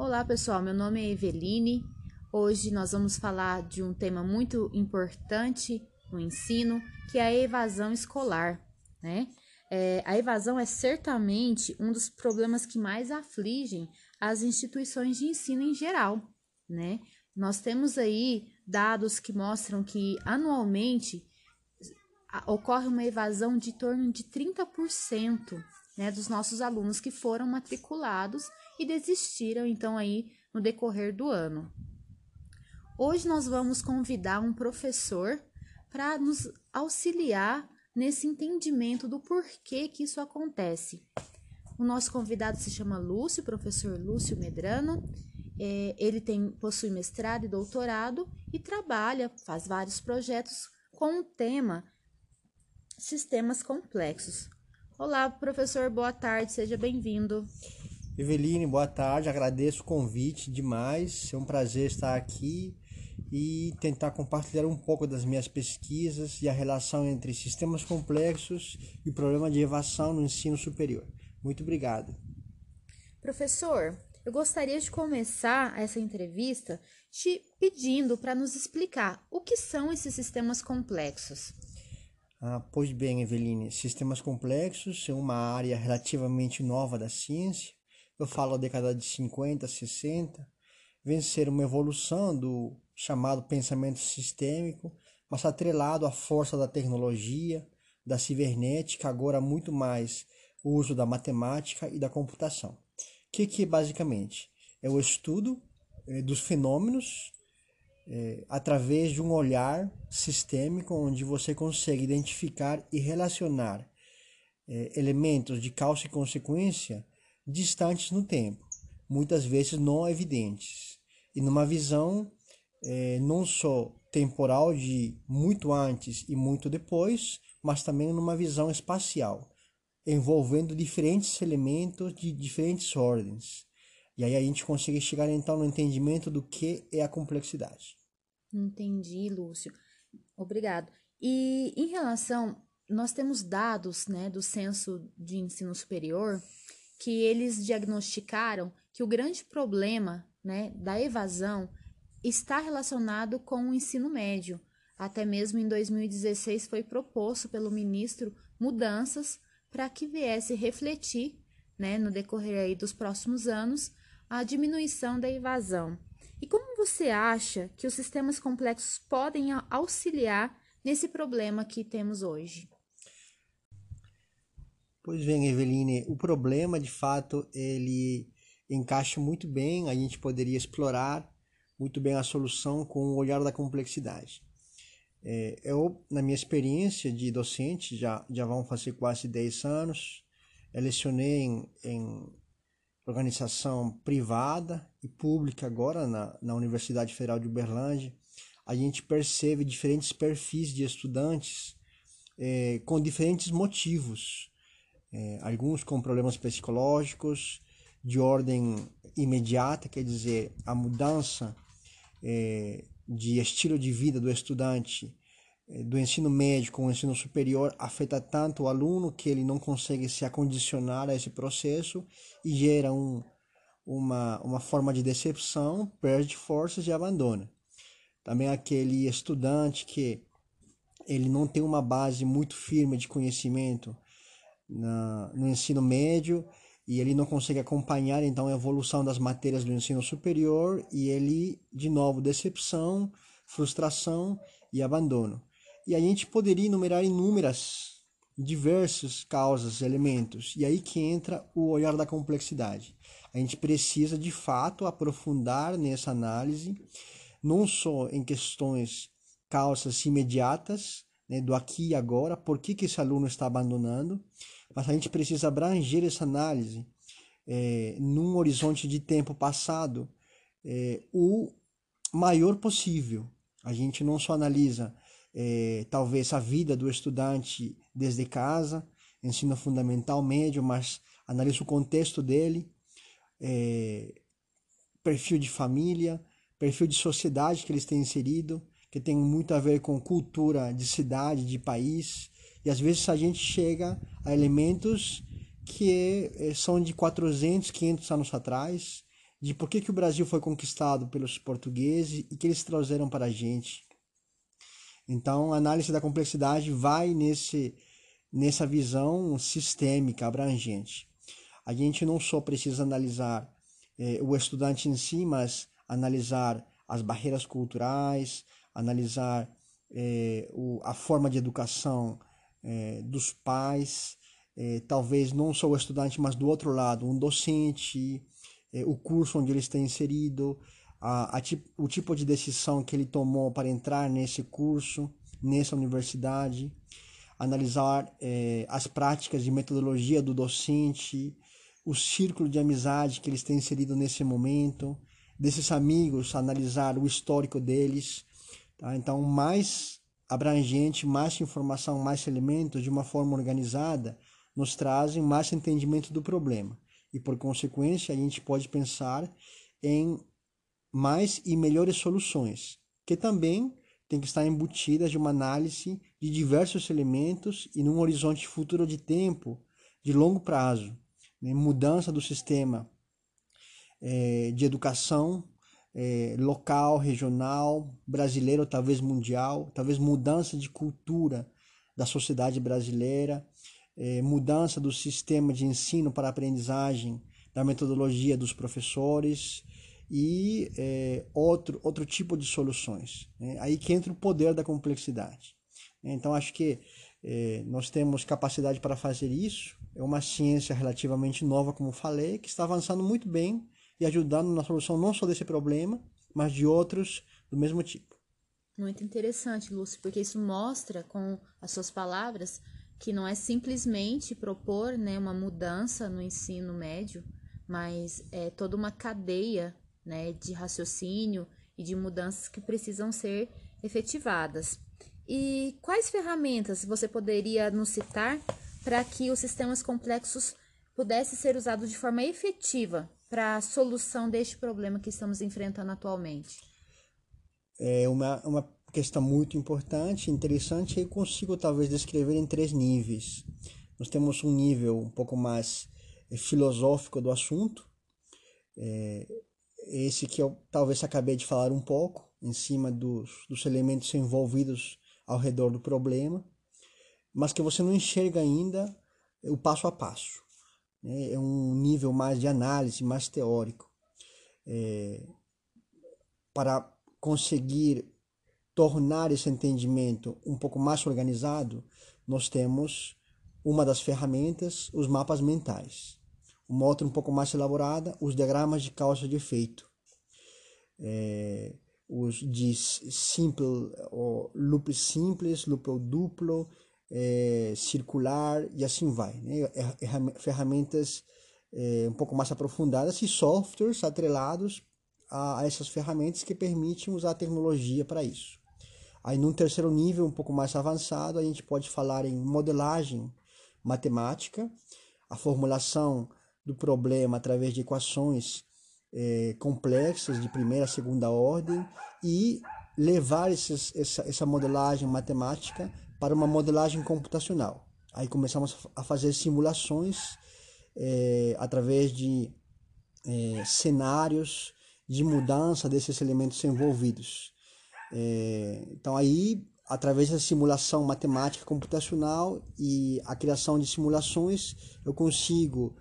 Olá pessoal, meu nome é Eveline. Hoje nós vamos falar de um tema muito importante no ensino, que é a evasão escolar, né? É, a evasão é certamente um dos problemas que mais afligem as instituições de ensino em geral, né? Nós temos aí dados que mostram que anualmente ocorre uma evasão de torno de 30% né, dos nossos alunos que foram matriculados e desistiram então aí no decorrer do ano. Hoje nós vamos convidar um professor para nos auxiliar nesse entendimento do porquê que isso acontece. O nosso convidado se chama Lúcio, professor Lúcio Medrano. É, ele tem, possui mestrado e doutorado e trabalha, faz vários projetos com o tema sistemas complexos. Olá, professor, boa tarde, seja bem-vindo. Eveline, boa tarde, agradeço o convite demais, é um prazer estar aqui e tentar compartilhar um pouco das minhas pesquisas e a relação entre sistemas complexos e o problema de evasão no ensino superior. Muito obrigado. Professor, eu gostaria de começar essa entrevista te pedindo para nos explicar o que são esses sistemas complexos. Ah, pois bem, Eveline, sistemas complexos são uma área relativamente nova da ciência. Eu falo da década de 50, 60. Vem ser uma evolução do chamado pensamento sistêmico, mas atrelado à força da tecnologia, da cibernética, agora muito mais o uso da matemática e da computação. O que, que basicamente é o estudo eh, dos fenômenos é, através de um olhar sistêmico onde você consegue identificar e relacionar é, elementos de causa e consequência distantes no tempo, muitas vezes não evidentes, e numa visão é, não só temporal de muito antes e muito depois, mas também numa visão espacial, envolvendo diferentes elementos de diferentes ordens. E aí a gente consegue chegar então no entendimento do que é a complexidade. Entendi, Lúcio. Obrigado. E em relação, nós temos dados, né, do Censo de Ensino Superior que eles diagnosticaram que o grande problema, né, da evasão está relacionado com o ensino médio. Até mesmo em 2016 foi proposto pelo ministro mudanças para que viesse refletir, né, no decorrer dos próximos anos, a diminuição da evasão. E como você acha que os sistemas complexos podem auxiliar nesse problema que temos hoje? Pois bem, Eveline, o problema de fato ele encaixa muito bem, a gente poderia explorar muito bem a solução com o olhar da complexidade. É, eu, na minha experiência de docente, já, já vão fazer quase 10 anos, eu lecionei em, em organização privada e pública agora na, na Universidade Federal de Uberlândia, a gente percebe diferentes perfis de estudantes é, com diferentes motivos, é, alguns com problemas psicológicos de ordem imediata, quer dizer, a mudança é, de estilo de vida do estudante eh, do ensino médio com o ensino superior afeta tanto o aluno que ele não consegue se acondicionar a esse processo e gera um, uma, uma forma de decepção, perde forças e abandona. Também aquele estudante que ele não tem uma base muito firme de conhecimento na, no ensino médio e ele não consegue acompanhar então a evolução das matérias do ensino superior e ele de novo decepção, frustração e abandono. E a gente poderia enumerar inúmeras, diversas causas, elementos. E aí que entra o olhar da complexidade. A gente precisa de fato aprofundar nessa análise, não só em questões causas imediatas, né, do aqui e agora, por que, que esse aluno está abandonando, mas a gente precisa abranger essa análise é, num horizonte de tempo passado é, o maior possível. A gente não só analisa é, talvez a vida do estudante desde casa, ensino fundamental, médio, mas analisa o contexto dele, é, perfil de família, perfil de sociedade que eles têm inserido, que tem muito a ver com cultura de cidade, de país, e às vezes a gente chega a elementos que é, são de 400, 500 anos atrás, de por que, que o Brasil foi conquistado pelos portugueses e que eles trouxeram para a gente. Então, a análise da complexidade vai nesse, nessa visão sistêmica, abrangente. A gente não só precisa analisar eh, o estudante em si, mas analisar as barreiras culturais, analisar eh, o, a forma de educação eh, dos pais, eh, talvez não só o estudante, mas do outro lado, um docente, eh, o curso onde ele está inserido, a, a, o tipo de decisão que ele tomou para entrar nesse curso, nessa universidade, analisar as práticas de metodologia do docente, o círculo de amizade que eles têm inserido nesse momento, desses amigos, analisar o histórico deles. Tá? Então, mais abrangente, mais informação, mais elementos de uma forma organizada nos trazem mais entendimento do problema. E por consequência, a gente pode pensar em mais e melhores soluções, que também tem que estar embutidas de uma análise de diversos elementos e num horizonte futuro de tempo de longo prazo, né? mudança do sistema é, de educação é, local, regional, brasileiro, talvez mundial, talvez mudança de cultura da sociedade brasileira, é, mudança do sistema de ensino para aprendizagem, da metodologia dos professores e é, outro, outro tipo de soluções. Né? Aí que entra o poder da complexidade. Então, acho que é, nós temos capacidade para fazer isso. É uma ciência relativamente nova, como falei, que está avançando muito bem e ajudando na solução não só desse problema, mas de outros do mesmo tipo. Muito interessante, Lúcio, porque isso mostra com as suas palavras que não é simplesmente propor né, uma mudança no ensino médio, mas é toda uma cadeia né, de raciocínio e de mudanças que precisam ser efetivadas. E quais ferramentas você poderia nos citar para que os sistemas complexos pudessem ser usados de forma efetiva para a solução deste problema que estamos enfrentando atualmente? É uma, uma questão muito importante, interessante, e consigo talvez descrever em três níveis. Nós temos um nível um pouco mais eh, filosófico do assunto, é, esse que eu talvez acabei de falar um pouco, em cima dos, dos elementos envolvidos ao redor do problema, mas que você não enxerga ainda o passo a passo. Né? É um nível mais de análise, mais teórico. É, para conseguir tornar esse entendimento um pouco mais organizado, nós temos uma das ferramentas, os mapas mentais. Uma outra um pouco mais elaborada, os diagramas de causa e efeito. É, os de simple, ou loop simples, loop duplo, é, circular e assim vai. Né? É, é, ferramentas é, um pouco mais aprofundadas e softwares atrelados a, a essas ferramentas que permitem usar a tecnologia para isso. Aí, num terceiro nível, um pouco mais avançado, a gente pode falar em modelagem matemática, a formulação do problema através de equações é, complexas de primeira e segunda ordem e levar esses, essa, essa modelagem matemática para uma modelagem computacional. Aí começamos a fazer simulações é, através de é, cenários de mudança desses elementos envolvidos. É, então aí, através da simulação matemática computacional e a criação de simulações, eu consigo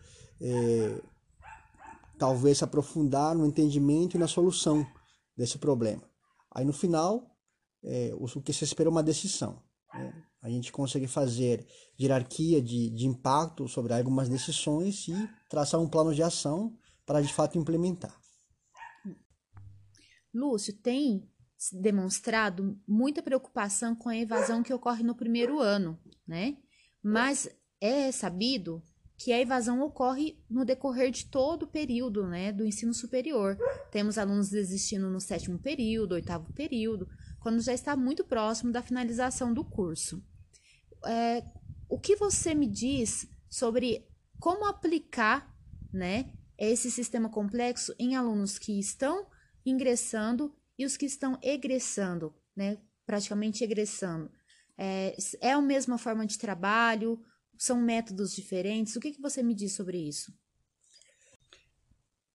talvez aprofundar no entendimento e na solução desse problema. Aí no final, é, o que se espera é uma decisão. Né? A gente consegue fazer hierarquia de, de impacto sobre algumas decisões e traçar um plano de ação para de fato implementar. Lúcio, tem demonstrado muita preocupação com a evasão que ocorre no primeiro ano, né? Mas é sabido que a evasão ocorre no decorrer de todo o período né, do ensino superior. Temos alunos desistindo no sétimo período, oitavo período, quando já está muito próximo da finalização do curso. É, o que você me diz sobre como aplicar né, esse sistema complexo em alunos que estão ingressando e os que estão egressando, né, praticamente egressando? É, é a mesma forma de trabalho? São métodos diferentes? O que, que você me diz sobre isso?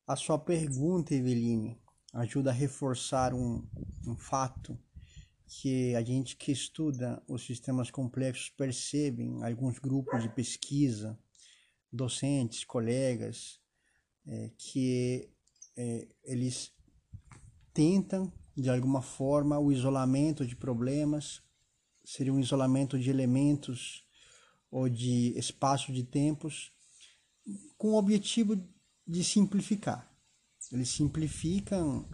A sua pergunta, Eveline, ajuda a reforçar um, um fato que a gente que estuda os sistemas complexos percebem, alguns grupos de pesquisa, docentes, colegas, é, que é, eles tentam, de alguma forma, o isolamento de problemas, seria um isolamento de elementos ou de espaço de tempos, com o objetivo de simplificar. Eles simplificam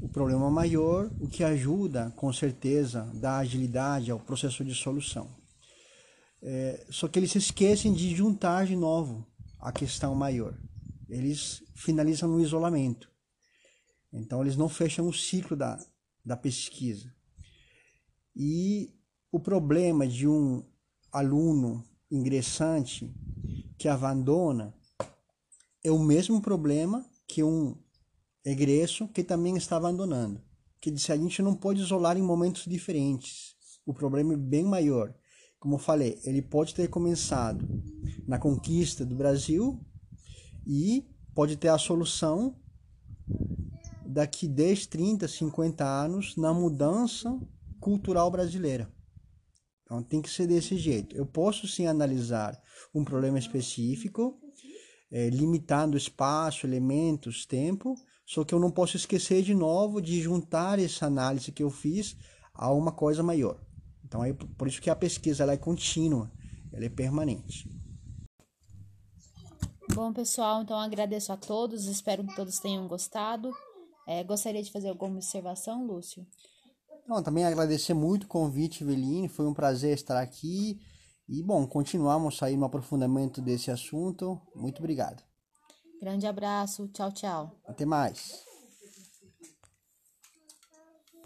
o problema maior, o que ajuda, com certeza, da agilidade ao processo de solução. É, só que eles se esquecem de juntar de novo a questão maior. Eles finalizam no isolamento. Então, eles não fecham o ciclo da, da pesquisa. E o problema de um aluno ingressante que abandona é o mesmo problema que um egresso que também está abandonando. Que disse a gente não pode isolar em momentos diferentes. O problema é bem maior. Como eu falei, ele pode ter começado na conquista do Brasil e pode ter a solução daqui 10, 30, 50 anos na mudança cultural brasileira. Então tem que ser desse jeito. Eu posso sim analisar um problema específico, é, limitando espaço, elementos, tempo, só que eu não posso esquecer de novo de juntar essa análise que eu fiz a uma coisa maior. Então é por isso que a pesquisa ela é contínua, ela é permanente. Bom, pessoal, então agradeço a todos, espero que todos tenham gostado. É, gostaria de fazer alguma observação, Lúcio? Não, também agradecer muito o convite, Veline, foi um prazer estar aqui. E, bom, continuamos aí no aprofundamento desse assunto. Muito obrigado. Grande abraço, tchau, tchau. Até mais.